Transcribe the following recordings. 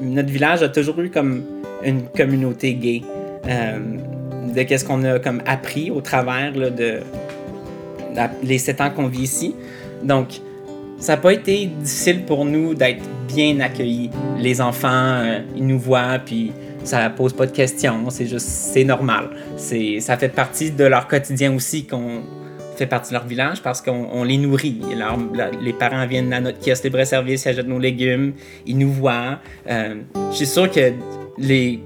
notre village a toujours eu comme une communauté gay. Euh, de qu'est-ce qu'on a comme appris au travers de les sept ans qu'on vit ici. Donc, ça n'a pas été difficile pour nous d'être bien accueillis. Les enfants, euh, ils nous voient, puis ça pose pas de questions, c'est juste, c'est normal. C'est, ça fait partie de leur quotidien aussi qu'on fait partie de leur village parce qu'on les nourrit. les parents viennent à notre kiosque libre-service, ils achètent nos légumes, ils nous voient. Euh, je suis sûr que les,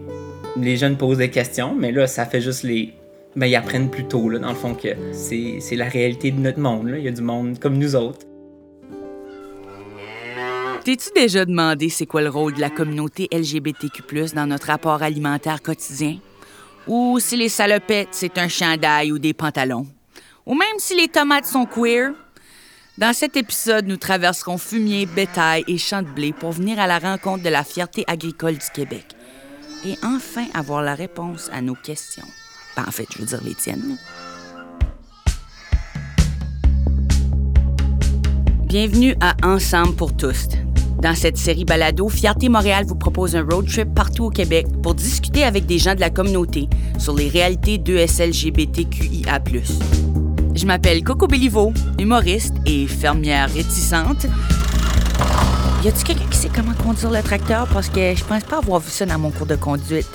les jeunes posent des questions, mais là, ça fait juste les... Ben, ils apprennent plus tôt, là, dans le fond, que c'est, c'est la réalité de notre monde. Là. Il y a du monde comme nous autres. T'es-tu déjà demandé c'est quoi le rôle de la communauté LGBTQ+, dans notre rapport alimentaire quotidien? Ou si les salopettes, c'est un chandail ou des pantalons? Ou même si les tomates sont queer? Dans cet épisode, nous traverserons fumier, bétail et champs de blé pour venir à la rencontre de la fierté agricole du Québec et enfin avoir la réponse à nos questions. Ben, en fait, je veux dire les tiennes. Bienvenue à Ensemble pour tous, dans cette série balado, Fierté Montréal vous propose un road trip partout au Québec pour discuter avec des gens de la communauté sur les réalités d'ESLGBTQIA+. Je m'appelle Coco Béliveau, humoriste et fermière réticente. Y a-t-il quelqu'un qui sait comment conduire le tracteur? Parce que je pense pas avoir vu ça dans mon cours de conduite.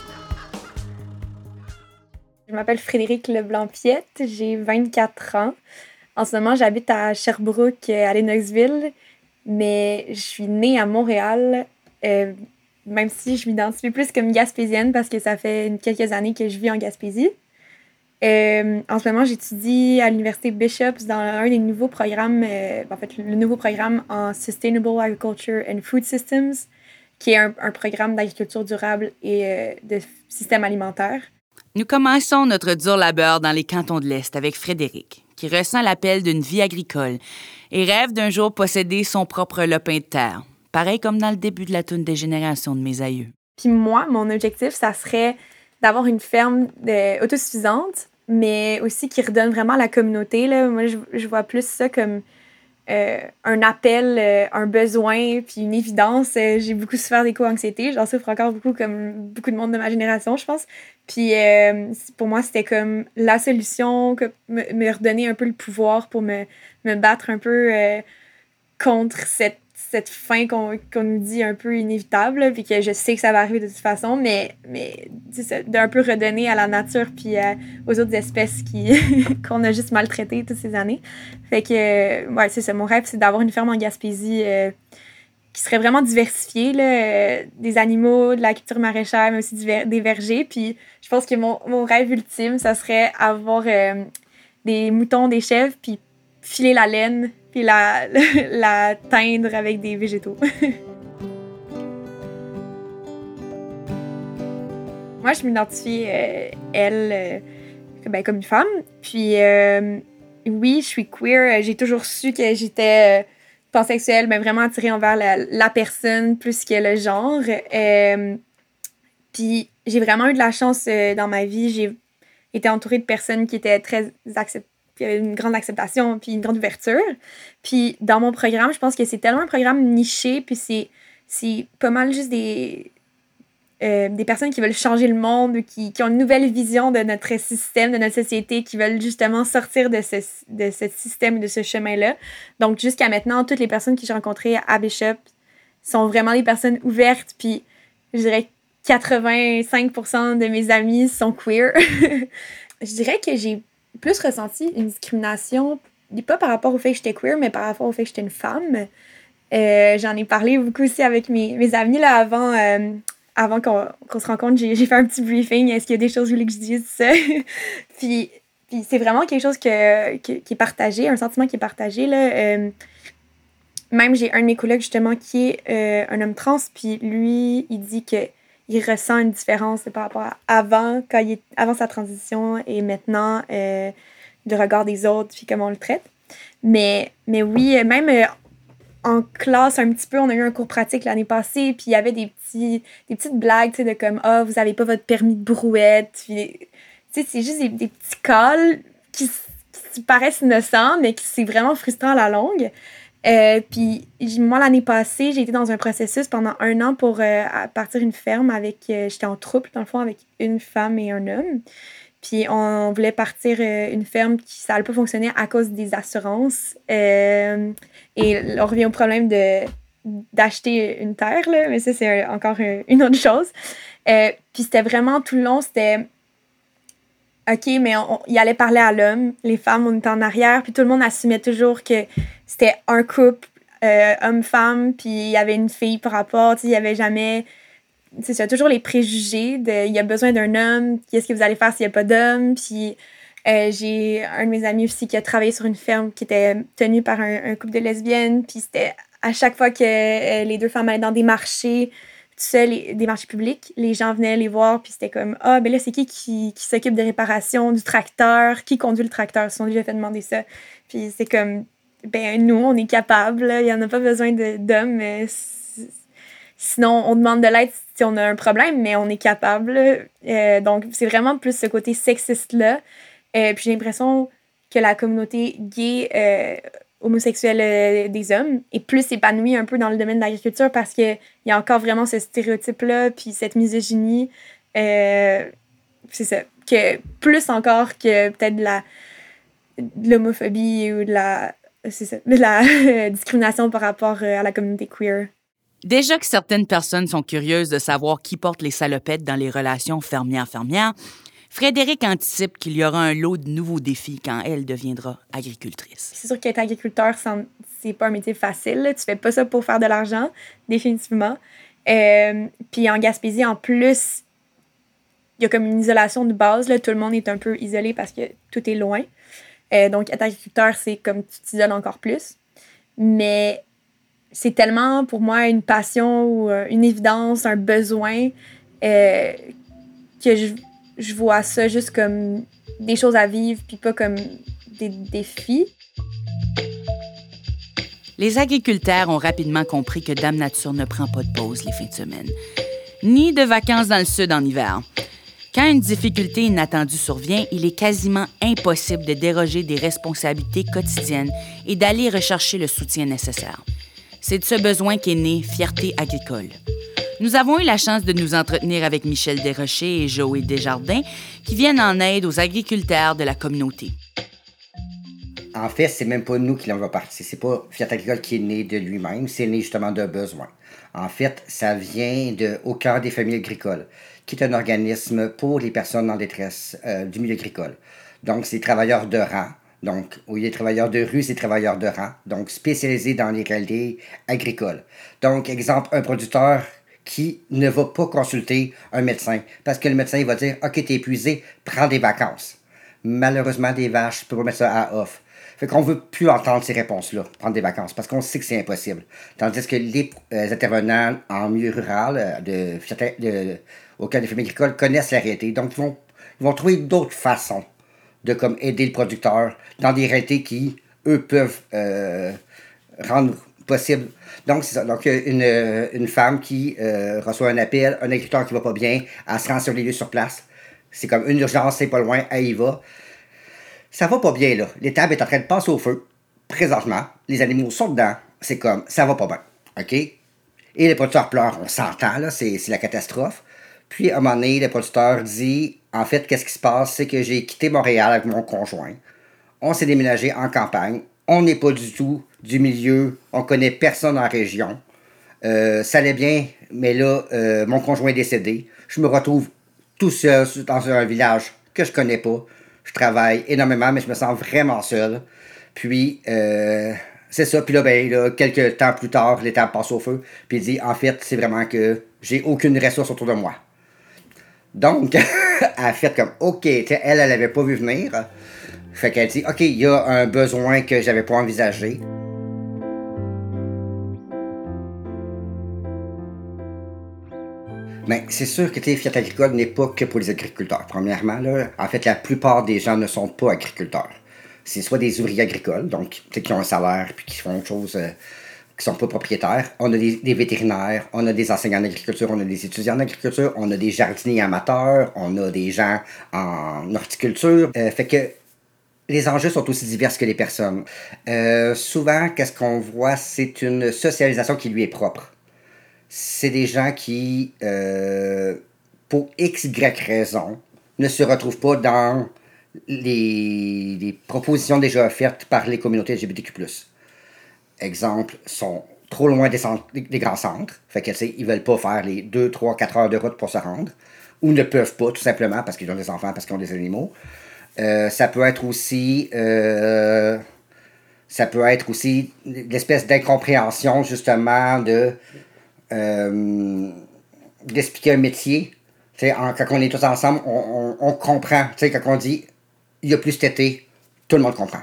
Je m'appelle Frédéric Leblanc-Piette, j'ai 24 ans. En ce moment, j'habite à Sherbrooke, à Lennoxville mais je suis née à Montréal, euh, même si je m'identifie plus comme gaspésienne parce que ça fait quelques années que je vis en Gaspésie. Euh, en ce moment, j'étudie à l'Université Bishops dans un des nouveaux programmes, euh, en fait, le nouveau programme en Sustainable Agriculture and Food Systems, qui est un, un programme d'agriculture durable et de système alimentaire. Nous commençons notre dur labeur dans les cantons de l'Est avec Frédéric qui ressent l'appel d'une vie agricole et rêve d'un jour posséder son propre lopin de terre, pareil comme dans le début de la toune des générations de mes aïeux. Puis moi, mon objectif, ça serait d'avoir une ferme autosuffisante, mais aussi qui redonne vraiment à la communauté. Là. Moi, je, vois plus ça comme euh, un appel, euh, un besoin, puis une évidence. Euh, j'ai beaucoup souffert d'éco-anxiété. J'en souffre encore beaucoup, comme beaucoup de monde de ma génération, je pense. Puis pour moi, c'était comme la solution, que me, redonner un peu le pouvoir pour me, me battre un peu contre cette cette fin qu'on nous dit un peu inévitable, puis que je sais que ça va arriver de toute façon, mais, mais d'un peu redonner à la nature puis euh, aux autres espèces qu'on a juste maltraitées toutes ces années. Fait que, ouais, c'est ça. Mon rêve, c'est d'avoir une ferme en Gaspésie euh, qui serait vraiment diversifiée, là, euh, des animaux, de la culture maraîchère, mais aussi des vergers. Puis je pense que mon, mon rêve ultime, ça serait avoir des moutons, des chèvres, puis filer la laine puis la, la teindre avec des végétaux. Moi, je m'identifie, euh, elle, euh, ben, comme une femme. Puis, euh, oui, je suis queer. J'ai toujours su que j'étais pansexuelle, mais vraiment attirée envers la, la, personne plus que le genre. puis, j'ai vraiment eu de la chance dans ma vie. J'ai été entourée de personnes qui étaient très acceptantes puis il y avait une grande acceptation, puis une grande ouverture. Puis dans mon programme, je pense que c'est tellement un programme niché, puis c'est, c'est pas mal juste des, euh, des personnes qui veulent changer le monde, qui, qui, ont une nouvelle vision de notre système, de notre société, qui veulent justement sortir de ce, de ce système, de ce chemin-là. Donc jusqu'à maintenant, toutes les personnes que j'ai rencontrées à Bishop sont vraiment des personnes ouvertes, puis je dirais 85% de mes amis sont queer. je dirais que j'ai plus ressenti une discrimination, pas par rapport au fait que j'étais queer, mais par rapport au fait que j'étais une femme. Euh, j'en ai parlé beaucoup aussi avec mes, mes amis là, avant, euh, avant qu'on se rencontre. J'ai fait un petit briefing. Est-ce qu'il y a des choses que je voulais que je dise? Ça? puis puis c'est vraiment quelque chose que, qui est partagé, un sentiment qui est partagé. Là. Euh, même j'ai un de mes collègues justement qui est un homme trans, puis lui, il dit que il ressent une différence par rapport à avant, quand il avant sa transition et maintenant, euh, le regard des autres, puis comment on le traite. Mais, mais oui, même euh, en classe, un petit peu, on a eu un cours pratique l'année passée, puis il y avait des, petits, des petites blagues, tu sais, de comme, ah, oh, vous avez pas votre permis de brouette. Puis, tu sais, c'est juste des, des, petits calls qui, qui, paraissent innocents, mais qui c'est vraiment frustrant à la longue. Euh, puis moi, l'année passée, j'ai été dans un processus pendant un an pour euh, partir une ferme avec... Euh, j'étais en trouble, dans le fond, avec une femme et un homme. Puis on voulait partir une ferme qui ça n'allait pas fonctionner à cause des assurances. et on revient au problème de d'acheter une terre, là, mais ça, c'est encore une autre chose. puis c'était vraiment tout le long, c'était OK, mais on, il allait parler à l'homme, les femmes, on était en arrière, puis tout le monde assumait toujours que c'était un couple, euh, homme-femme, puis il y avait une fille par rapport, il y avait jamais. C'est ça, toujours les préjugés de il y a besoin d'un homme, qu'est-ce que vous allez faire s'il n'y a pas d'homme, puis. Euh, j'ai un de mes amis aussi qui a travaillé sur une ferme qui était tenue par un, couple de lesbiennes. Puis c'était à chaque fois que euh, les deux femmes allaient dans des marchés, sais, des marchés publics, les gens venaient les voir, puis c'était comme Ah, ben là, c'est qui qui, s'occupe des réparations du tracteur? Qui conduit le tracteur? Ils se sont déjà fait demander ça. Puis c'est comme Ben, nous, on est capable, il n'y en a pas besoin d'hommes. Sinon, on demande de l'aide si on a un problème, mais on est capable. Euh, donc, c'est vraiment plus ce côté sexiste-là. Euh, puis j'ai l'impression que la communauté gay euh, homosexuel euh, des hommes est plus épanoui un peu dans le domaine de l'agriculture parce qu'il y a encore vraiment ce stéréotype-là, puis cette misogynie. Euh, c'est ça. Que plus encore que peut-être de la l'homophobie ou de la, la discrimination par rapport euh, à la communauté queer. Déjà que certaines personnes sont curieuses de savoir qui porte les salopettes dans les relations fermière-fermière, Frédéric anticipe qu'il y aura un lot de nouveaux défis quand elle deviendra agricultrice. C'est sûr qu'être agriculteur, c'est pas un métier facile. Tu fais pas ça pour faire de l'argent, définitivement. Euh, puis en Gaspésie, en plus, il y a comme une isolation de base. Tout le monde est un peu isolé parce que tout est loin. Euh, donc, être agriculteur, c'est comme tu t'isoles encore plus. Mais c'est tellement pour moi une passion ou euh, une évidence, un besoin que je je vois ça juste comme des choses à vivre, puis pas comme des défis. Les agriculteurs ont rapidement compris que Dame Nature ne prend pas de pause les fins de semaine, ni de vacances dans le sud en hiver. Quand une difficulté inattendue survient, il est quasiment impossible de déroger des responsabilités quotidiennes et d'aller rechercher le soutien nécessaire. C'est de ce besoin qu'est née Fierté agricole. Nous avons eu la chance de nous entretenir avec Michel Desrochers et Joël Desjardins qui viennent en aide aux agriculteurs de la communauté. En fait, c'est même pas nous qui l'avons parti. C'est pas Fiat Agricole qui est né de lui-même, c'est né justement d'un besoin. En fait, ça vient de Au cœur des familles agricoles, qui est un organisme pour les personnes en détresse euh, du milieu agricole. Donc, c'est travailleurs de rang. Donc, au lieu des travailleurs de rue, c'est travailleurs de rang. Donc, spécialisés dans les réalités agricoles. Donc, exemple, un producteur qui ne va pas consulter un médecin parce que le médecin il va dire OK, t'es épuisé, prends des vacances. Malheureusement, des vaches, je peux pas mettre ça à off. Fait qu'on veut plus entendre ces réponses-là, prendre des vacances, parce qu'on sait que c'est impossible. Tandis que les euh, intervenants en milieu rural, euh, de, de, au cas des familles agricoles, connaissent la réalité. Donc, ils vont, ils vont trouver d'autres façons de comme aider le producteur dans des réalités qui, eux, peuvent euh, rendre possible. Donc, c'est ça. Donc, une, une femme qui euh, reçoit un appel, un agriculteur qui va pas bien, elle se rend sur les lieux sur place. C'est comme une urgence, c'est pas loin, elle y va. Ça va pas bien, là. L'étable est en train de passer au feu, présentement. Les animaux sont dedans. C'est comme, ça va pas bien. OK? Et les producteurs pleurent, on s'entend, là, c'est la catastrophe. Puis, à un moment donné, le producteur dit, en fait, qu'est-ce qui se passe? C'est que j'ai quitté Montréal avec mon conjoint. On s'est déménagé en campagne. On n'est pas du tout du milieu, on connaît personne en région. Euh, ça allait bien, mais là, euh, mon conjoint est décédé. Je me retrouve tout seul dans un village que je connais pas. Je travaille énormément, mais je me sens vraiment seul. Puis, euh, c'est ça. Puis là, ben, quelques temps plus tard, l'étape passe au feu. Puis il dit, en fait, c'est vraiment que j'ai aucune ressource autour de moi. Donc, elle a fait comme, OK, elle, elle avait pas vu venir. Fait qu'elle dit, OK, il y a un besoin que j'avais pas envisagé. Mais c'est sûr que Fiat Agricole n'est pas que pour les agriculteurs. Premièrement, en fait, la plupart des gens ne sont pas agriculteurs. C'est soit des ouvriers agricoles, donc qui ont un salaire puis qui font autre chose, euh, qui sont pas propriétaires. On a des, vétérinaires, on a des enseignants en agriculture, on a des étudiants en agriculture, on a des jardiniers amateurs, on a des gens en horticulture. Euh, fait que les enjeux sont aussi divers que les personnes. Euh, souvent, qu'est-ce qu'on voit, c'est une socialisation qui lui est propre. C'est des gens qui, euh, pour x, y raison, ne se retrouvent pas dans les, propositions déjà offertes par les communautés LGBTQ+. Exemple, sont trop loin des grands centres. Fait que, ils veulent pas faire les 2, 3, 4 heures de route pour se rendre. Ou ne peuvent pas, tout simplement, parce qu'ils ont des enfants, parce qu'ils ont des animaux. Euh, ça peut être aussi... Euh, ça peut être aussi l'espèce d'incompréhension, justement, de... Euh, d'expliquer un métier. Quand on est tous ensemble, on, comprend. sais quand on dit il y a plus tété, tout le monde comprend.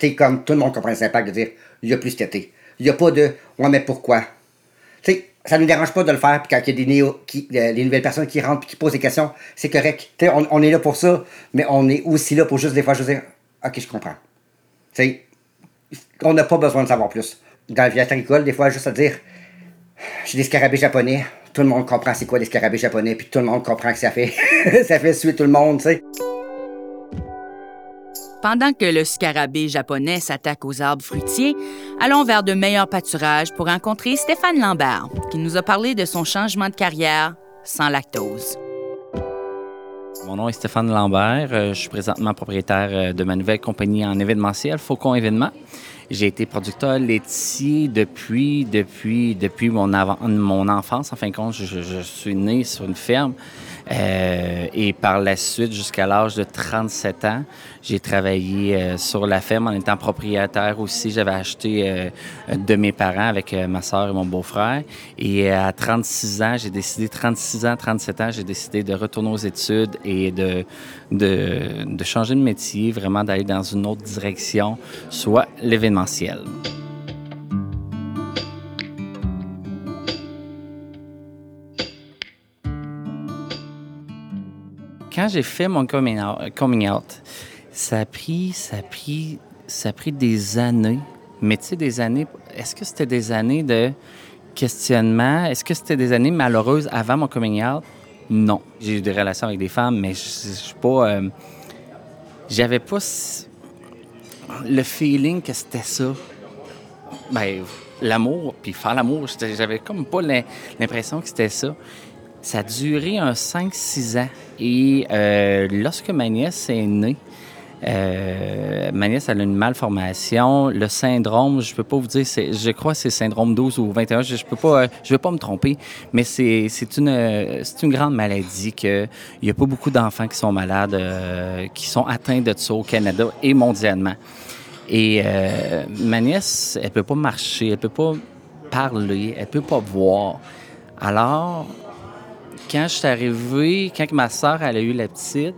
sais comme tout le monde comprend les impacts de dire il y a plus tété. Il n'y a pas de Ouais, mais pourquoi? Tu sais, ça ne nous dérange pas de le faire, puis quand il y a des, euh, nouvelles personnes qui rentrent et qui posent des questions, c'est correct. Tu sais, on, est là pour ça, mais on est aussi là pour juste des fois juste dire Ok, je comprends. Tu sais, on n'a pas besoin de savoir plus. Dans le village agricole, des fois, juste à dire J'ai des scarabées japonais, tout le monde comprend c'est quoi des scarabées japonais, puis tout le monde comprend que ça fait, ça fait suer tout le monde, tu sais. Pendant que le scarabée japonais s'attaque aux arbres fruitiers, allons vers de meilleurs pâturages pour rencontrer Stéphane Lambert, qui nous a parlé de son changement de carrière sans lactose. Mon nom est Stéphane Lambert. Euh, je suis présentement propriétaire euh, de ma nouvelle compagnie en événementiel, Faucon Événements. J'ai été producteur laitier depuis, depuis, depuis mon, enfance. En fin de compte, je suis né sur une ferme. Euh, et par la suite, jusqu'à l'âge de 37 ans, j'ai travaillé euh, sur la ferme en étant propriétaire aussi. J'avais acheté euh, de mes parents avec ma soeur et mon beau-frère. Et à 36 ans, j'ai décidé, 36 ans, 37 ans, j'ai décidé de retourner aux études et de, de, de changer de métier, vraiment d'aller dans une autre direction, soit l'événementiel. Quand j'ai fait mon coming out, ça a pris, ça a pris, ça a pris des années. Mais tu sais, des années, est-ce que c'était des années de questionnement? Est-ce que c'était des années malheureuses avant mon coming out? Non. J'ai eu des relations avec des femmes, mais je suis pas. Euh, j'avais pas le feeling que c'était ça. Ben, l'amour, puis faire l'amour, j'avais comme pas l'impression que c'était ça. Ça a duré un 5-6 ans. Et euh, lorsque ma nièce est née, euh, ma nièce elle a une malformation. Le syndrome, je peux pas vous dire, je crois que c'est syndrome 12 ou 21, je, ne peux pas, je vais pas me tromper, mais c'est une, une grande maladie qu'il n'y a pas beaucoup d'enfants qui sont malades, euh, qui sont atteints de ça au Canada et mondialement. Et ma nièce, elle peut pas marcher, elle peut pas parler, elle peut pas voir. Alors, quand je suis arrivé, quand ma soeur elle a eu la petite,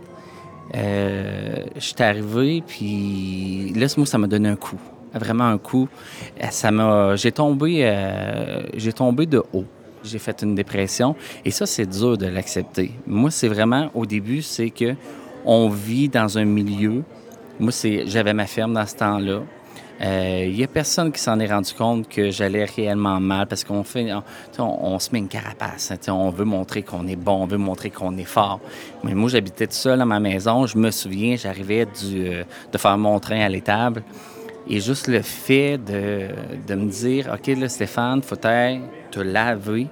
euh, je suis arrivé, puis là, moi, ça m'a donné un coup. Vraiment un coup. Ça m'a. J'ai tombé, euh, j'ai tombé de haut. J'ai fait une dépression. Et ça, c'est dur de l'accepter. Moi, c'est vraiment, au début, c'est que on vit dans un milieu. Moi, c'est, j'avais ma ferme dans ce temps-là. Il euh, n'y a personne qui s'en est rendu compte que j'allais réellement mal parce qu'on fait, on, se met une carapace. Hein, on veut montrer qu'on est bon, on veut montrer qu'on est fort. Mais moi, j'habitais tout seul à ma maison. Je me souviens, j'arrivais euh, de faire mon train à l'étable. Et juste le fait de, de me dire, OK, là, Stéphane, faut te laver,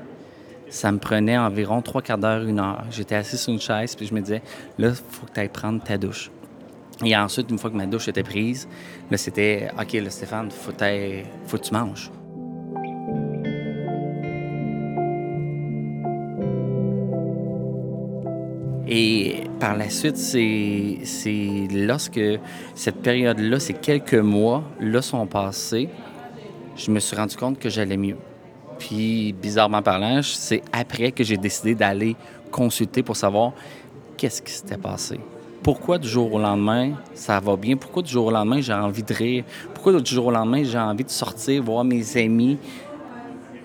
ça me prenait environ trois quarts d'heure, une heure. J'étais assis sur une chaise, puis je me disais, là, faut que tu ailles prendre ta douche. Et ensuite, une fois que ma douche était prise, c'était OK, là, Stéphane, faut, faut que tu manges. Et par la suite, c'est lorsque cette période-là, ces quelques mois, là, sont passés, je me suis rendu compte que j'allais mieux. Puis, bizarrement parlant, c'est après que j'ai décidé d'aller consulter pour savoir qu'est-ce qui s'était passé pourquoi du jour au lendemain, ça va bien? Pourquoi du jour au lendemain, j'ai envie de rire? Pourquoi du jour au lendemain, j'ai envie de sortir, voir mes amis?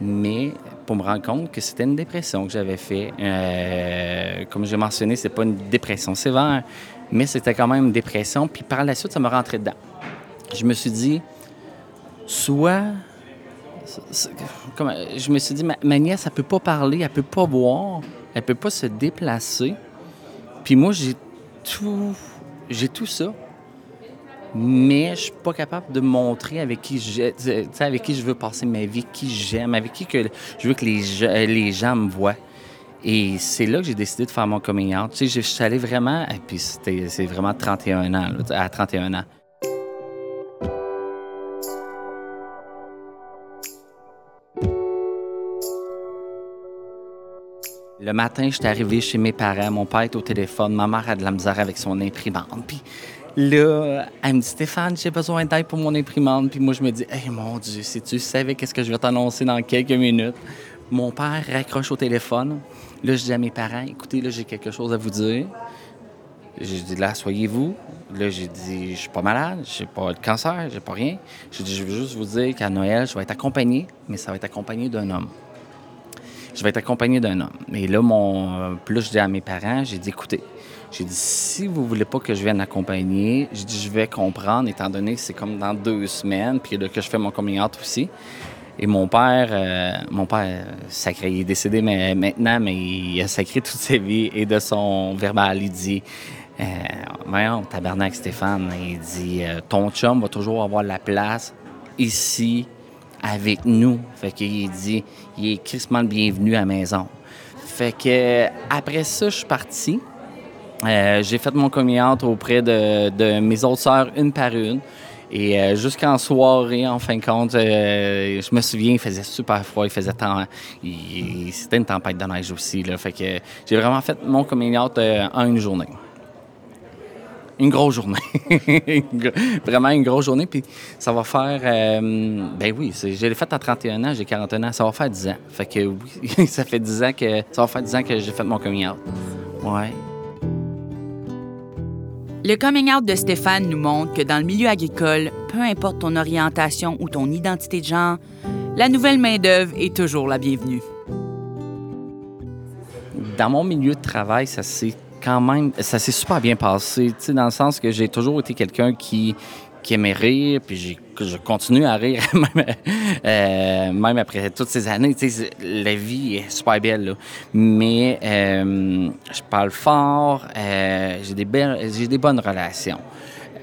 Mais pour me rendre compte que c'était une dépression que j'avais fait. Euh, comme j'ai mentionné, c'est pas une dépression sévère, mais c'était quand même une dépression. Puis par la suite, ça me rentrait dedans. Je me suis dit, soit je me suis dit, ma, nièce, elle peut pas parler, elle peut pas boire, elle peut pas se déplacer. Puis moi, j'ai tout, j'ai tout ça. mais je suis pas capable de montrer avec qui je, avec qui je veux passer ma vie, qui j'aime, avec qui que je veux que les, les gens me voient. Et c'est là que j'ai décidé de faire mon coming. Tu sais, je suis allé vraiment, et puis c'est vraiment 31 ans, à 31 ans. Le matin, j'étais arrivé chez mes parents. Mon père est au téléphone. Ma mère a de la misère avec son imprimante. Puis là, elle me dit Stéphane, j'ai besoin d'aide pour mon imprimante. Puis moi, je me dis Eh mon Dieu, si tu savais qu'est-ce que je vais t'annoncer dans quelques minutes. Mon père raccroche au téléphone. Là, je dis à mes parents Écoutez, là, j'ai quelque chose à vous dire. J'ai dit là, soyez-vous. Là, j'ai dit, je suis pas malade, j'ai pas de cancer, j'ai pas rien. J'ai dit, je veux juste vous dire qu'à Noël, je vais être accompagné, mais ça va être accompagné d'un homme je vais être accompagné d'un homme. Et là, mon, plus je dis à mes parents, j'ai dit, écoutez, j'ai dit, si vous voulez pas que je vienne accompagner, j'ai dit, je vais comprendre, étant donné que c'est comme dans deux semaines, puis là, que je fais mon coming aussi. Et mon père, euh, mon père, sacré, il est décédé mais, maintenant, mais il a sacré toute sa vie. Et de son verbal, il dit, euh, voyons, tabernacle Stéphane, il dit, euh, ton chum va toujours avoir la place ici, avec nous. Fait qu'il dit, il est crissement le bienvenu à la maison. Fait que après ça, je suis parti. Euh, j'ai fait mon coming auprès de, mes autres sœurs, une par une. Et euh, jusqu'en soirée, en fin de compte, euh, je me souviens, il faisait super froid, il faisait temps. C'était une tempête de neige aussi. Fait que j'ai vraiment fait mon coming en une journée une grosse journée. Vraiment une grosse journée. Puis ça va faire. Euh, ben oui, je l'ai fait à 31 ans, j'ai 41 ans. Ça va faire 10 ans. Fait que oui, ça fait 10 ans que. Ça va faire 10 ans que j'ai fait mon coming out. Ouais. Le coming out de Stéphane nous montre que dans le milieu agricole, peu importe ton orientation ou ton identité de genre, la nouvelle main-d'œuvre est toujours la bienvenue. Dans mon milieu de travail, ça s'est quand même, ça s'est super bien passé, dans le sens que j'ai toujours été quelqu'un qui, aimait rire, puis je continue à rire, euh, même, après toutes ces années. La vie est super belle, mais euh, je parle fort, euh, j'ai des, j'ai des bonnes relations.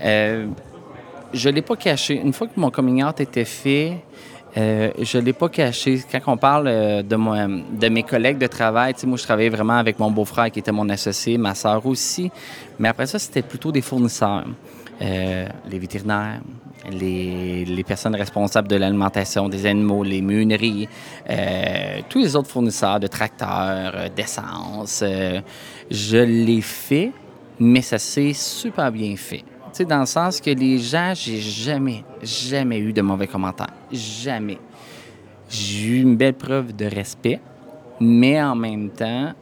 je ne l'ai pas caché. Une fois que mon coming out était fait, euh, je ne l'ai pas caché. Quand on parle euh, de, moi, de mes collègues de travail, moi, je travaillais vraiment avec mon beau-frère qui était mon associé, ma soeur aussi. Mais après ça, c'était plutôt des fournisseurs. Euh, les vétérinaires, les, les, personnes responsables de l'alimentation des animaux, les meuneries, tous les autres fournisseurs de tracteurs, d'essence. je l'ai fait, mais ça s'est super bien fait dans le sens que les gens, j'ai jamais, jamais eu de mauvais commentaires. Jamais. J'ai eu une belle preuve de respect, mais en même temps,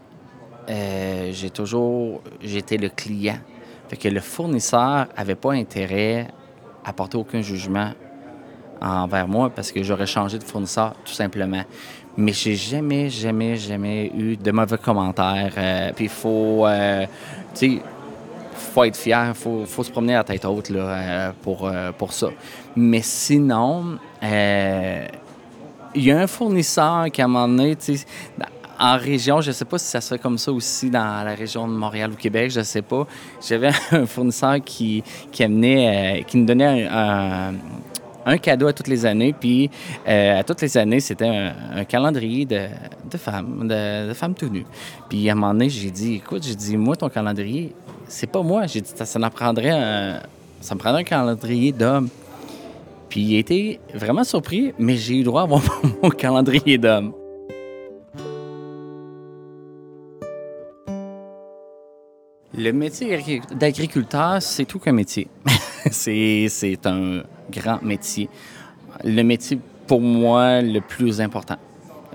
euh, j'ai toujours, j'étais le client. Fait que le fournisseur avait pas intérêt à porter aucun jugement envers moi parce que j'aurais changé de fournisseur tout simplement. Mais j'ai jamais, jamais, jamais eu de mauvais commentaires. Euh, puis il faut, euh, faut être fier, faut, faut, se promener à la tête haute là, euh, pour, euh, pour ça. Mais sinon, euh, il y a un fournisseur qui, à un moment donné, en région, je ne sais pas si ça se fait comme ça aussi dans la région de Montréal ou Québec, je ne sais pas. J'avais un fournisseur qui, qui amenait, qui nous donnait un, un, cadeau à toutes les années. Puis à toutes les années, c'était un, calendrier de, de femmes, de, de, femmes tout nues. Puis à un moment donné, j'ai dit, écoute, j'ai dit, moi, ton calendrier, c'est pas moi. J'ai dit, ça, ça, prendrait un, prendrait un calendrier d'hommes. Puis il était vraiment surpris, mais j'ai eu droit à mon calendrier d'hommes. Le métier d'agriculteur, c'est tout qu'un métier. c'est un grand métier. Le métier, pour moi, le plus important.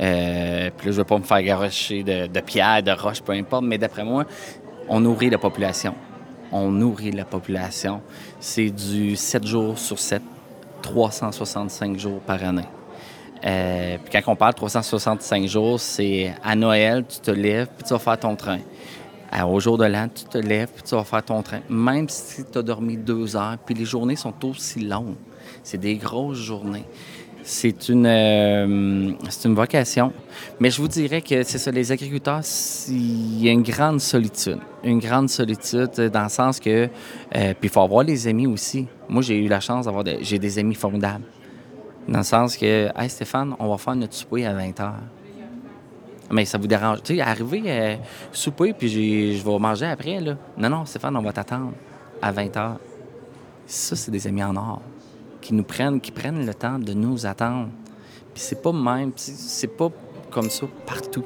Euh, puis là, je ne vais pas me faire garocher de, de pierres, de roches, peu importe, mais d'après moi, on nourrit la population. On nourrit la population. C'est du 7 jours sur 7, 365 jours par année. Euh, puis quand on parle de 365 jours, c'est à Noël, tu te lèves, puis tu vas faire ton train. au jour de l'an, tu te lèves, puis tu vas faire ton train. Même si tu as dormi deux heures, puis les journées sont aussi longues. C'est des grosses journées. C'est une, euh, c'est une vocation. Mais je vous dirais que c'est ça, les agriculteurs, il y a une grande solitude. Une grande solitude dans le sens que. Euh, puis il faut avoir les amis aussi. Moi, j'ai eu la chance d'avoir. j'ai des amis formidables. Dans le sens que, hey Stéphane, on va faire notre souper à 20 h. Mais ça vous dérange. Tu sais, arriver, euh, souper, puis je vais manger après, là. Non, non, Stéphane, on va t'attendre à 20 h. Ça, c'est des amis en or qui nous prennent, qui prennent le temps de nous attendre. Puis c'est pas même, c'est pas comme ça partout.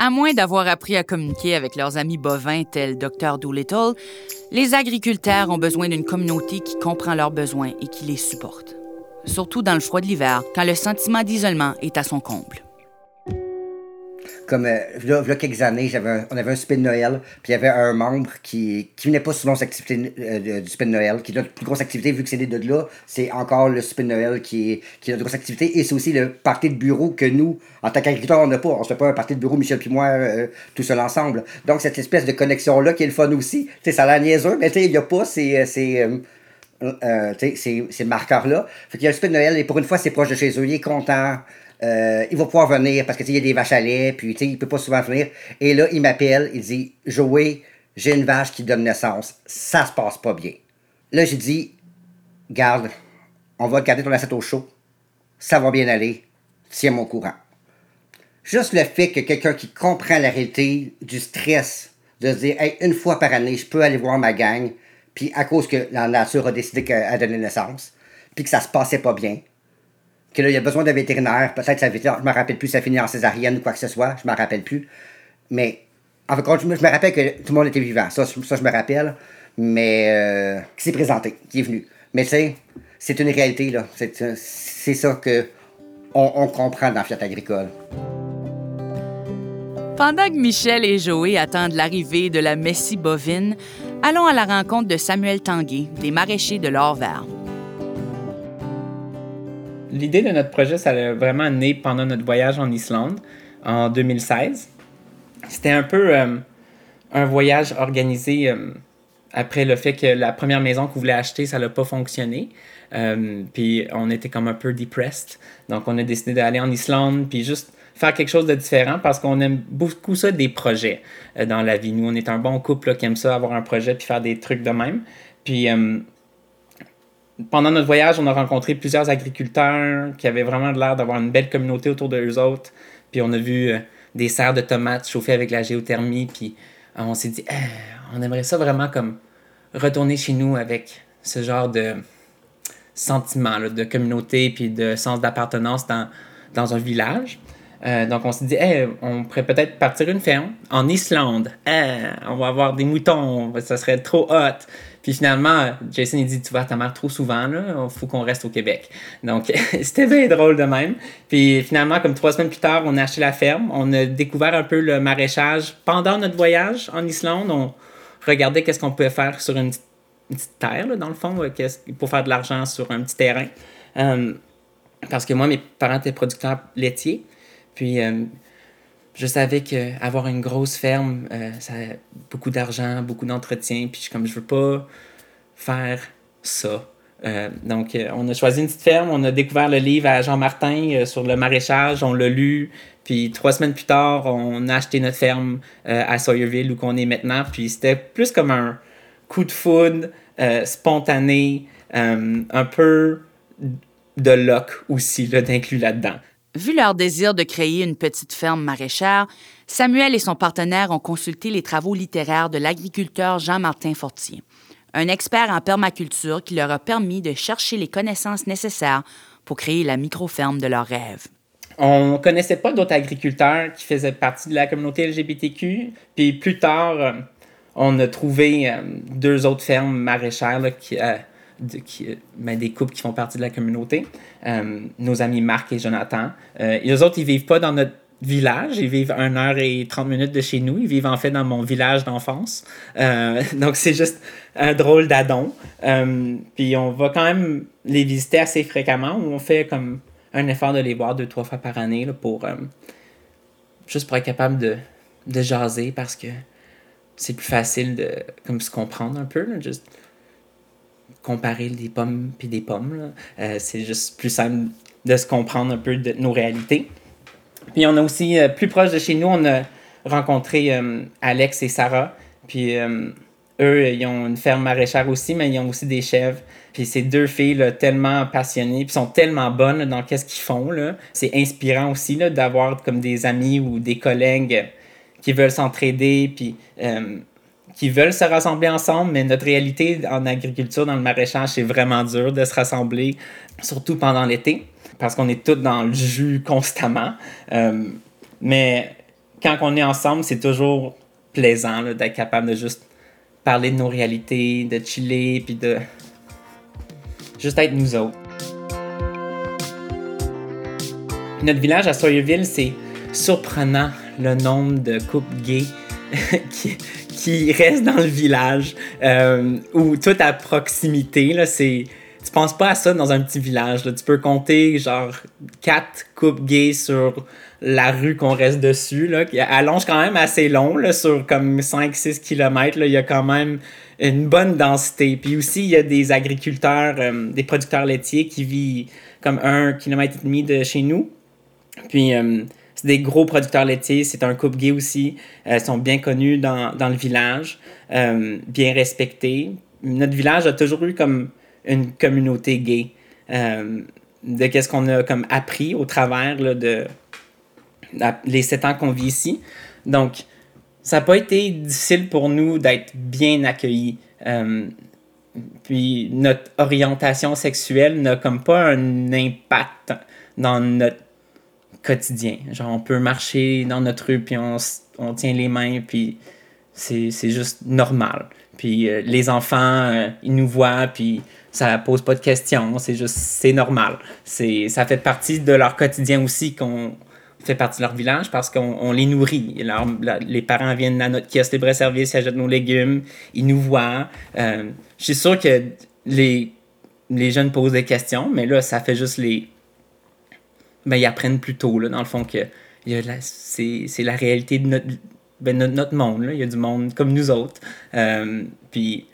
À moins d'avoir appris à communiquer avec leurs amis bovins tels Dr. Doolittle, les agriculteurs ont besoin d'une communauté qui comprend leurs besoins et qui les supporte. Surtout dans le froid de l'hiver, quand le sentiment d'isolement est à son comble comme euh, là, là, quelques années, on avait un de Noël, puis il y avait un membre qui, qui venait pas souvent aux activités euh, du de Noël, qui est notre plus grosse activité, vu que c'est des de là, c'est encore le de Noël qui est, qui notre grosse activité, et c'est aussi le party de bureau que nous, en tant qu'agriculteurs, on n'a pas. On se fait pas un party de bureau, Michel puis moi, euh, tout seul ensemble. Donc, cette espèce de connexion-là qui est le fun aussi, ça a l'air niaiseux, mais tu il n'y a pas ces... ces euh, ces, ces marqueurs-là. Fait qu'il y a le de Noël, et pour une fois, c'est proche de chez eux, il est content. Euh, il va pouvoir venir parce que il y a des vaches à lait, puis il peut pas souvent venir. Et là, il m'appelle, il dit Joey, j'ai une vache qui donne naissance, ça se passe pas bien. Là, j'ai dit Garde, on va garder ton assiette au chaud, ça va bien aller, tiens mon courant. Juste le fait que quelqu'un qui comprend la réalité du stress, de se dire une fois par année, je peux aller voir ma gang, puis à cause que la nature a décidé qu'elle donner naissance, puis que ça se passait pas bien, que là, il y a besoin d'un vétérinaire. Peut-être ça je me rappelle plus, ça finit en césarienne ou quoi que ce soit. Je me rappelle plus. Mais, en fait, je me rappelle que tout le monde était vivant. Ça, ça je me rappelle. Mais, euh, qui s'est présenté, qui est venu. Mais tu sais, c'est une réalité, là. C'est ça que on, comprend dans Fiat Agricole. Pendant que Michel et Joé attendent l'arrivée de la Messie bovine, allons à la rencontre de Samuel Tanguay, des maraîchers de l'Or-Vert l'idée de notre projet, ça a vraiment né pendant notre voyage en Islande en 2016. C'était un peu euh, un voyage organisé euh, après le fait que la première maison qu'on voulait acheter, ça n'a pas fonctionné. Euh, puis on était comme un peu depressed. Donc on a décidé d'aller en Islande, puis juste faire quelque chose de différent parce qu'on aime beaucoup ça des projets dans la vie. Nous, on est un bon couple qui aime ça, avoir un projet puis faire des trucs de même. Puis pendant notre voyage, on a rencontré plusieurs agriculteurs qui avaient vraiment l'air d'avoir une belle communauté autour d'eux autres. Puis on a vu euh, des serres de tomates chauffées avec la géothermie. Puis euh, on s'est dit, eh, on aimerait ça vraiment comme retourner chez nous avec ce genre de sentiment de communauté puis de sens d'appartenance dans, dans un village. Euh, donc on s'est dit, eh, on pourrait peut-être partir une ferme en Islande. on va avoir des moutons, ça serait trop hot. Puis finalement, Jason, il dit Tu vas à ta mère trop souvent, là, il faut qu'on reste au Québec. Donc, c'était bien drôle de même. Puis finalement, comme trois semaines plus tard, on a acheté la ferme. On a découvert un peu le maraîchage pendant notre voyage en Islande. On regardait qu'est-ce qu'on pouvait faire sur une petite, terre, dans le fond, pour faire de l'argent sur un petit terrain. Euh, parce que moi, mes parents étaient producteurs laitiers. Puis. Euh, je savais qu'avoir une grosse ferme, euh, ça a beaucoup d'argent, beaucoup d'entretien, puis je, comme je veux pas faire ça. Euh, donc, euh, on a choisi une petite ferme, on a découvert le livre à Jean Martin sur le maraîchage, on l'a lu, puis trois semaines plus tard, on a acheté notre ferme à Sawyerville, où qu'on est maintenant, puis c'était plus comme un coup de foudre spontané, un peu de luck aussi, d'inclus là-dedans. Vu leur désir de créer une petite ferme maraîchère, Samuel et son partenaire ont consulté les travaux littéraires de l'agriculteur Jean-Martin Fortier, un expert en permaculture qui leur a permis de chercher les connaissances nécessaires pour créer la micro-ferme de leurs rêves. On ne connaissait pas d'autres agriculteurs qui faisaient partie de la communauté LGBTQ. Puis plus tard, euh, on a trouvé euh, deux autres fermes maraîchères qui, euh, qui, ben, des couples qui font partie de la communauté. Euh, nos amis Marc et Jonathan. Euh, et eux autres, ils vivent pas dans notre village, ils vivent 1 heure et 30 minutes de chez nous. Ils vivent en fait dans mon village d'enfance. Euh, donc c'est juste un drôle d'adon. puis on va quand même les visiter assez fréquemment. On fait comme un effort de les voir deux, trois fois par année là, pour juste pour être capable de, de jaser parce que c'est plus facile de comme se comprendre un peu. juste comparer des pommes puis des pommes. Euh, c'est juste plus simple de se comprendre un peu de nos réalités. Puis on a aussi, plus proche de chez nous, on a rencontré Alex et Sarah. Puis eux, ils ont une ferme maraîchère aussi, mais ils ont aussi des chèvres. Puis ces deux filles là, tellement passionnées, puis sont tellement bonnes dans qu'est-ce qu'ils font. C'est inspirant aussi d'avoir comme des amis ou des collègues qui veulent s'entraider, puis euh, qui veulent se rassembler ensemble. Mais notre réalité en agriculture, dans le maraîchage, c'est vraiment dur de se rassembler, surtout pendant l'été, parce qu'on est tous dans le jus constamment. Euh, mais quand on est ensemble, c'est toujours plaisant d'être capable de juste parler de nos réalités, de chiller, puis de juste être nous autres. Notre village à Sawyerville, c'est surprenant le nombre de couples gays qui, qui restent dans le village, euh, ou tout à proximité. Là, c'est, tu penses pas à ça dans un petit village. Là. Tu peux compter genre quatre couples gays sur la rue qu'on reste dessus, là, qui allonge quand même assez long, là, sur comme 5-6 km. Il y a quand même une bonne densité. Puis aussi, il y a des agriculteurs, euh, des producteurs laitiers qui vivent comme un kilomètre et demi de chez nous. Puis euh, c'est des gros producteurs laitiers. C'est un couple gay aussi. Euh, ils sont bien connus dans, dans le village, bien respectés. Notre village a toujours eu comme une communauté gay. de qu'est-ce qu'on a comme appris au travers de les sept ans qu'on vit ici. Donc, ça n'a pas été difficile pour nous d'être bien accueillis. Euh, puis notre orientation sexuelle n'a comme pas un impact dans notre quotidien. Genre, on peut marcher dans notre rue, puis on, on tient les mains, puis c'est juste normal. Puis euh, les enfants, euh, ils nous voient, puis ça pose pas de questions, c'est juste, c'est normal. Ça fait partie de leur quotidien aussi qu'on fait partie de leur village parce qu'on les nourrit. les parents viennent à notre kiosque libre-service, ils achètent nos légumes, ils nous voient. Euh, je suis sûr que les, les jeunes posent des questions, mais là, ça fait juste les. Ben, ils apprennent plus tôt, là, dans le fond, que c'est la réalité de notre, ben, notre, monde. Là. Il y a du monde comme nous autres. Euh, puis,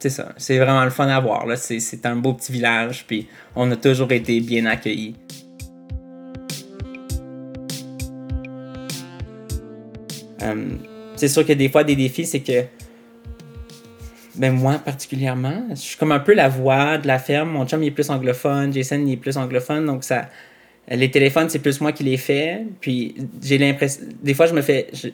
c'est ça. C'est vraiment le fun à voir. C'est un beau petit village, puis on a toujours été bien accueillis. Euh, c'est sûr que des fois, des défis, c'est que, ben moi particulièrement, je suis comme un peu la voix de la ferme. Mon chum, est plus anglophone, Jason, est plus anglophone, donc ça. Les téléphones, c'est plus moi qui les fais. Puis j'ai l'impression. Des fois, je me fais. Je,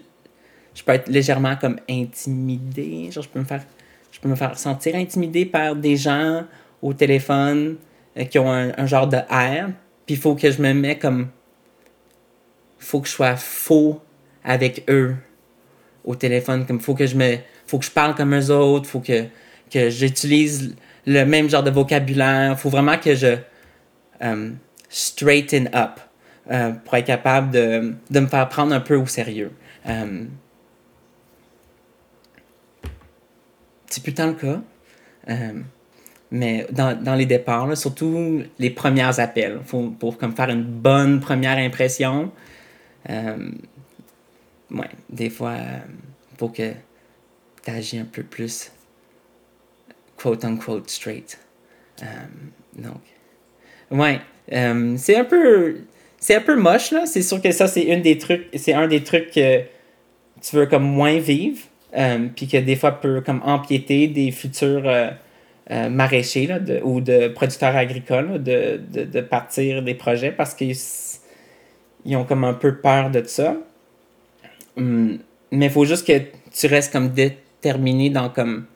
peux être légèrement comme intimidé. Genre, je peux me faire. Je peux me faire sentir intimidé par des gens au téléphone euh, qui ont un, genre de air. Puis il faut que je me mets comme. faut que je sois faux avec eux au téléphone. Comme faut que je me, faut que je parle comme eux autres, faut que, que j'utilise le même genre de vocabulaire. Faut vraiment que je um, straighten up euh, pour être capable de, de, me faire prendre un peu au sérieux. Um, c'est plus tant le cas. Um, mais dans, dans, les départs, surtout les premiers appels, faut, pour comme faire une bonne première impression, ouais, des fois, pour que tu agis un peu plus quote unquote straight. Euh, donc, ouais, euh, c'est un peu. C'est un peu moche, là. C'est sûr que ça, c'est une des trucs. C'est un des trucs que tu veux comme moins vivre. Euh, puis que des fois peut comme empiéter des futurs maraîchers là, ou de producteurs agricoles de, de, de, partir des projets parce qu'ils ils ont comme un peu peur de ça. Hum, mais il faut juste que tu restes comme déterminé dans comme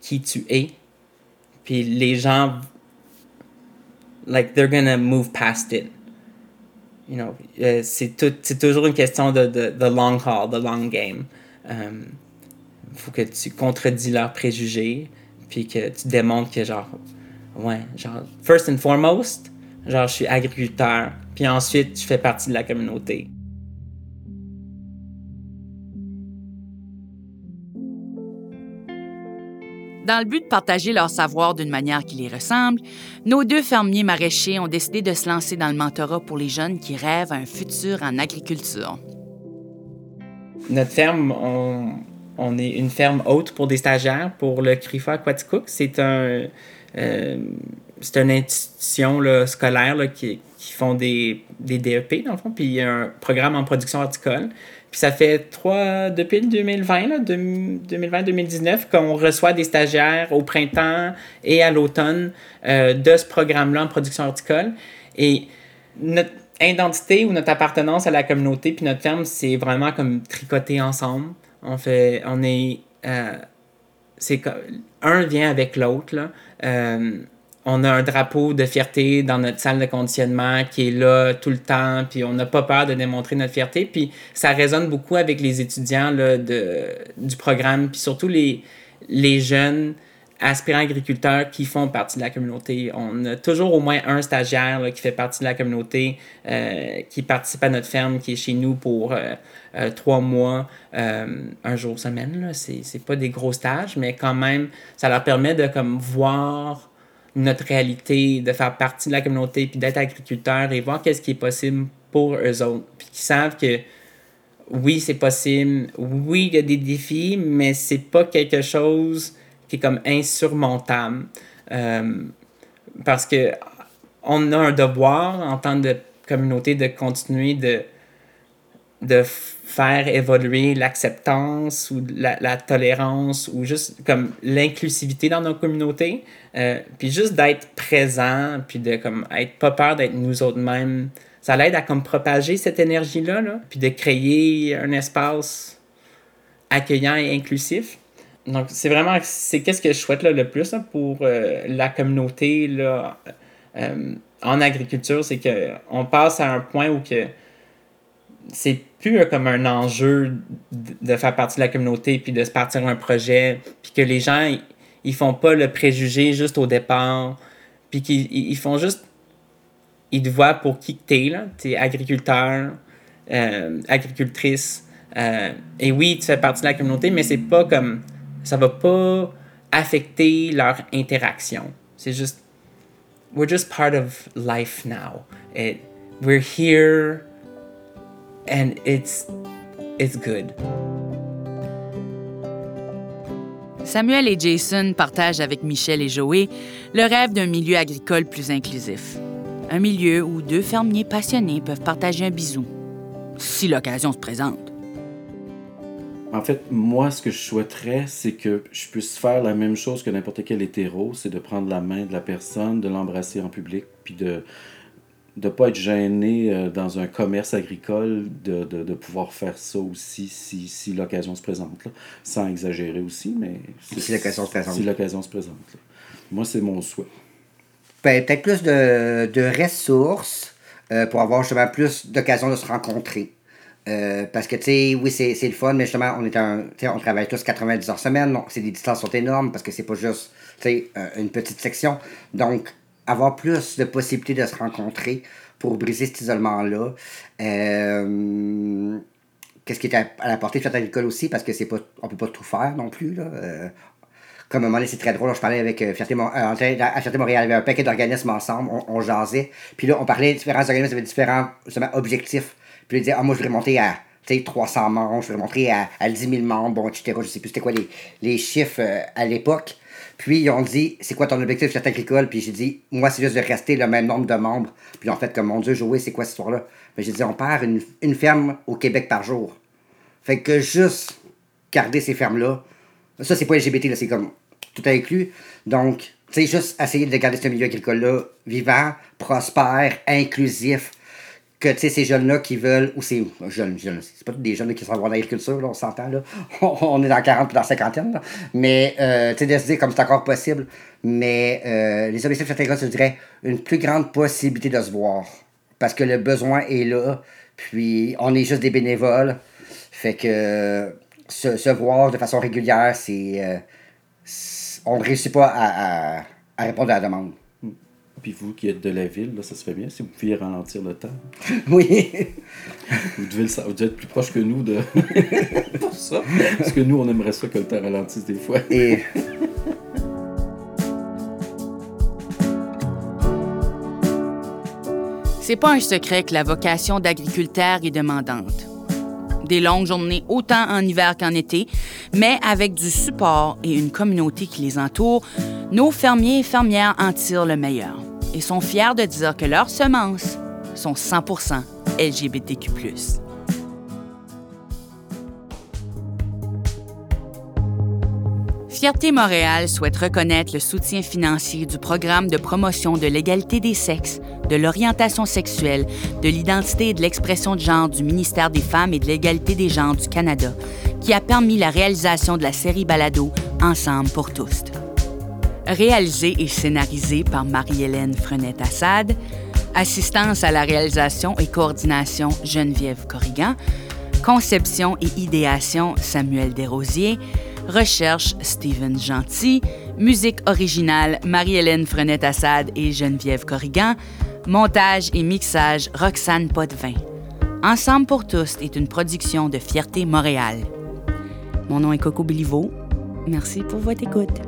qui tu es. Puis les gens, like, they're gonna move past it. You know, euh, c'est, tout, c'est toujours une question de, de, de, long haul, de long game. Um, faut que tu contredis leurs préjugés, puis que tu démontres que, genre, ouais, genre, first and foremost, genre, je suis agriculteur, puis ensuite, je fais partie de la communauté. Dans le but de partager leur savoir d'une manière qui les ressemble, nos deux fermiers maraîchers ont décidé de se lancer dans le mentorat pour les jeunes qui rêvent à un futur en agriculture. Notre ferme, on, est une ferme haute pour des stagiaires pour le CRIFA Aquaticook. C'est un, euh, c'est une institution scolaire qui, qui font des, des DEP, dans le fond, puis il y a un programme en production horticole. Puis ça fait trois, depuis 2020, 2020-2019, qu'on reçoit des stagiaires au printemps et à l'automne euh, de ce programme-là en production horticole. Et notre identité ou notre appartenance à la communauté puis notre ferme, c'est vraiment comme tricoter ensemble. On fait, on est, euh, c'est un vient avec l'autre là. Euh, on a un drapeau de fierté dans notre salle de conditionnement qui est là tout le temps, puis on n'a pas peur de démontrer notre fierté. Puis ça résonne beaucoup avec les étudiants là, de, du programme, puis surtout les, les jeunes aspirants agriculteurs qui font partie de la communauté. On a toujours au moins un stagiaire qui fait partie de la communauté, euh, qui participe à notre ferme, qui est chez nous pour euh, euh, trois mois, un jour semaine. Ce n'est pas des gros stages, mais quand même, ça leur permet de comme, voir notre réalité, de faire partie de la communauté, puis d'être agriculteur et voir qu'est-ce qui est possible pour eux autres. Puis qu'ils savent que oui, c'est possible, oui, il y a des défis, mais c'est pas quelque chose qui est comme insurmontable. Euh, parce que on a un devoir en tant que communauté de continuer de, de faire évoluer l'acceptance ou la, la, tolérance ou juste comme l'inclusivité dans nos communautés. Euh, puis juste d'être présent, puis de comme être pas peur d'être nous autres mêmes. Ça l'aide à comme propager cette énergie-là, là, puis de créer un espace accueillant et inclusif. Donc c'est vraiment, c'est qu'est-ce que je souhaite là, le plus pour euh, la communauté là, euh, en agriculture, c'est qu'on passe à un point où que c'est plus comme un enjeu de faire partie de la communauté puis de se partir un projet puis que les gens ils, font pas le préjugé juste au départ puis qu'ils ils font juste ils te voient pour qui t'es là. T'es agriculteur euh, agricultrice euh, et oui tu fais partie de la communauté mais c'est pas comme ça va pas affecter leur interaction. C'est juste we're just part of life now. It, we're here and it's, it's good. Samuel et Jason partagent avec Michel et Joey le rêve d'un milieu agricole plus inclusif. Un milieu où deux fermiers passionnés peuvent partager un bisou, si l'occasion se présente. En fait, moi, ce que je souhaiterais, c'est que je puisse faire la même chose que n'importe quel hétéro, c'est de prendre la main de la personne, de l'embrasser en public, puis de, de ne pas être gêné euh, dans un commerce agricole, de, de, de, pouvoir faire ça aussi si, si l'occasion se présente. Là. Sans exagérer aussi, mais... Si l'occasion se présente. Si l'occasion se présente. Moi, c'est mon souhait. Ben, peut-être plus de, de ressources euh, pour avoir justement plus d'occasions de se rencontrer. Euh, parce que, tu sais, oui, c'est, c'est le fun, mais justement, on, est un, on travaille tous 90 heures semaine. Donc, c'est des distances sont énormes parce que c'est pas juste, tu sais, une petite section. Donc, avoir plus de possibilités de se rencontrer pour briser cet isolement-là. Euh, qu'est-ce qui est à, la portée de cette agricole aussi, parce que c'est pas, on peut pas tout faire non plus. Là. Euh, comme à un moment donné, c'est très drôle. Je parlais avec euh, Fierté, à Fierté Montréal, il y avait un paquet d'organismes ensemble, on, jasait. Puis là, on parlait, différents organismes avaient différents objectifs. Puis ils disaient, ah, moi, je voudrais monter à 300 membres, je voudrais monter à, à 10 000 membres, bon, etc. Je sais plus c'était quoi les, les chiffres à l'époque. Puis ils ont dit, c'est quoi ton objectif cette agricole? Puis j'ai dit, moi, c'est juste de rester le même nombre de membres. Puis en fait, comme mon Dieu, jouer, c'est quoi cette histoire-là? Mais j'ai dit, on perd une, une, ferme au Québec par jour. Fait que juste garder ces fermes-là, ça, c'est pas LGBT, c'est comme tout inclus. Donc, tu sais, juste essayer de garder ce milieu agricole-là vivant, prospère, inclusif, que tu sais, ces jeunes-là qui veulent, ou ces jeunes, jeunes c'est pas tous des jeunes qui sont dans l'agriculture, là, on s'entend, là. On est dans 40 puis dans 50 là. Mais, euh, tu sais, de se dire comme c'est encore possible. Mais euh, les objectifs de je dirais, une plus grande possibilité de se voir. Parce que le besoin est là, puis on est juste des bénévoles. Fait que se, se voir de façon régulière, c'est. Euh, on ne réussit pas à, à, à répondre à la demande. Puis vous qui êtes de la ville, là, ça se fait bien si vous pouviez ralentir le temps. Oui. vous, devez vous être plus proche que nous de pour ça. Parce que nous, on aimerait ça que le temps ralentisse des fois. Et... C'est pas un secret que la vocation d'agriculteur est demandante. Des longues journées autant en hiver qu'en été, mais avec du support et une communauté qui les entoure, nos fermiers et fermières en tirent le meilleur et sont fiers de dire que leurs semences sont 100% LGBTQ. Fierté Montréal souhaite reconnaître le soutien financier du programme de promotion de l'égalité des sexes, de l'orientation sexuelle, de l'identité et de l'expression de genre du ministère des Femmes et de l'égalité des genres du Canada, qui a permis la réalisation de la série balado Ensemble pour tous. Réalisée et scénarisée par Marie-Hélène Frenette-Assad, assistance à la réalisation et coordination Geneviève Corrigan, conception et idéation Samuel Desrosiers, Recherche Stephen Gentil. Musique originale Marie-Hélène Frenette-Assad et Geneviève Corrigan. Montage et mixage Roxane Potvin. Ensemble pour tous est une production de Fierté Montréal. Mon nom est Coco Béliveau. Merci pour votre écoute.